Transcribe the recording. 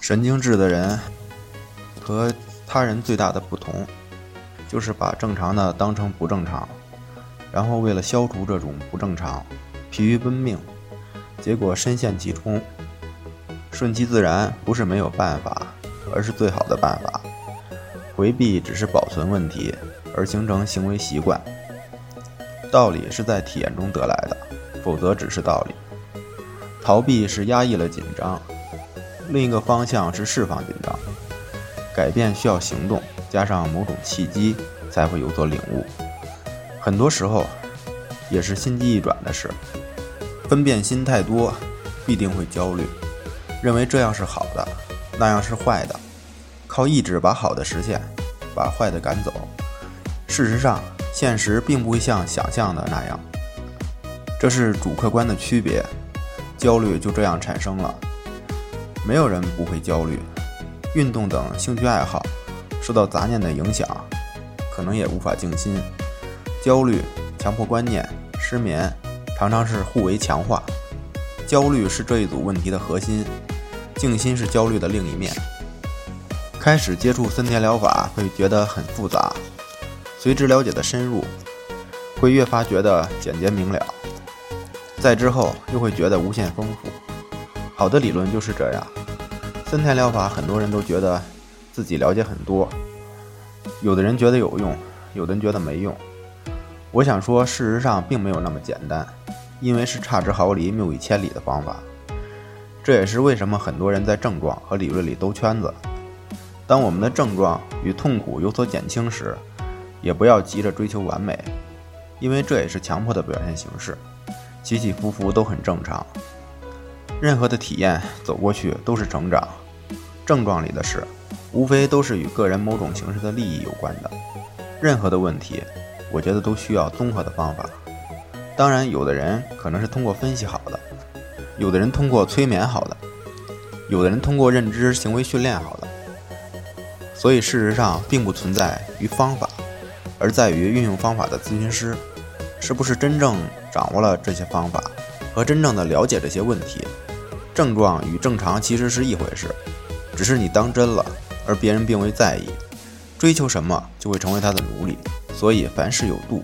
神经质的人和他人最大的不同，就是把正常的当成不正常，然后为了消除这种不正常，疲于奔命，结果深陷其中。顺其自然不是没有办法，而是最好的办法。回避只是保存问题，而形成行为习惯。道理是在体验中得来的，否则只是道理。逃避是压抑了紧张，另一个方向是释放紧张。改变需要行动，加上某种契机，才会有所领悟。很多时候，也是心机一转的事。分辨心太多，必定会焦虑，认为这样是好的，那样是坏的，靠意志把好的实现，把坏的赶走。事实上，现实并不会像想象的那样。这是主客观的区别。焦虑就这样产生了。没有人不会焦虑，运动等兴趣爱好受到杂念的影响，可能也无法静心。焦虑、强迫观念、失眠，常常是互为强化。焦虑是这一组问题的核心，静心是焦虑的另一面。开始接触森田疗法会觉得很复杂，随之了解的深入，会越发觉得简洁明了。再之后又会觉得无限丰富。好的理论就是这样。森田疗法，很多人都觉得自己了解很多，有的人觉得有用，有的人觉得没用。我想说，事实上并没有那么简单，因为是差之毫厘，谬以千里的方法。这也是为什么很多人在症状和理论里兜圈子。当我们的症状与痛苦有所减轻时，也不要急着追求完美，因为这也是强迫的表现形式。起起伏伏都很正常，任何的体验走过去都是成长。症状里的事，无非都是与个人某种形式的利益有关的。任何的问题，我觉得都需要综合的方法。当然，有的人可能是通过分析好的，有的人通过催眠好的，有的人通过认知行为训练好的。所以，事实上并不存在于方法，而在于运用方法的咨询师。是不是真正掌握了这些方法，和真正的了解这些问题？症状与正常其实是一回事，只是你当真了，而别人并未在意。追求什么就会成为他的奴隶，所以凡事有度。